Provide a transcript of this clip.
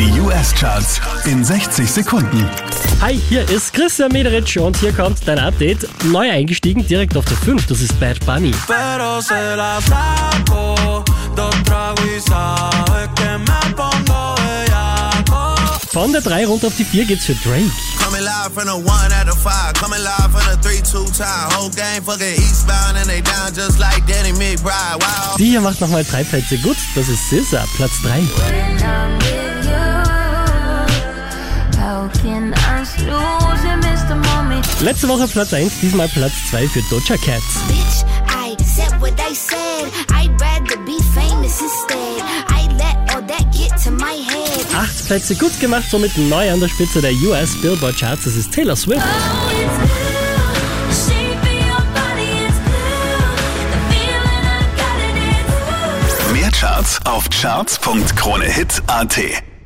Die US-Charts in 60 Sekunden. Hi, hier ist Christian Mederitsch und hier kommt dein Update. Neu eingestiegen, direkt auf der 5, das ist Bad Bunny. Von der 3 runter auf die 4 geht's für Drake. Die hier macht nochmal drei Plätze gut, das ist SZA, Platz 3. Letzte Woche Platz 1, diesmal Platz 2 für Doja Cat. Bitch, I said what I said. I'd rather be famous instead. I let all that get to my head. Acht Plätze gut gemacht, somit neu an der Spitze der US Billboard Charts, das ist Taylor Swift. Oh. Mehr Charts auf charts.kronehit.at.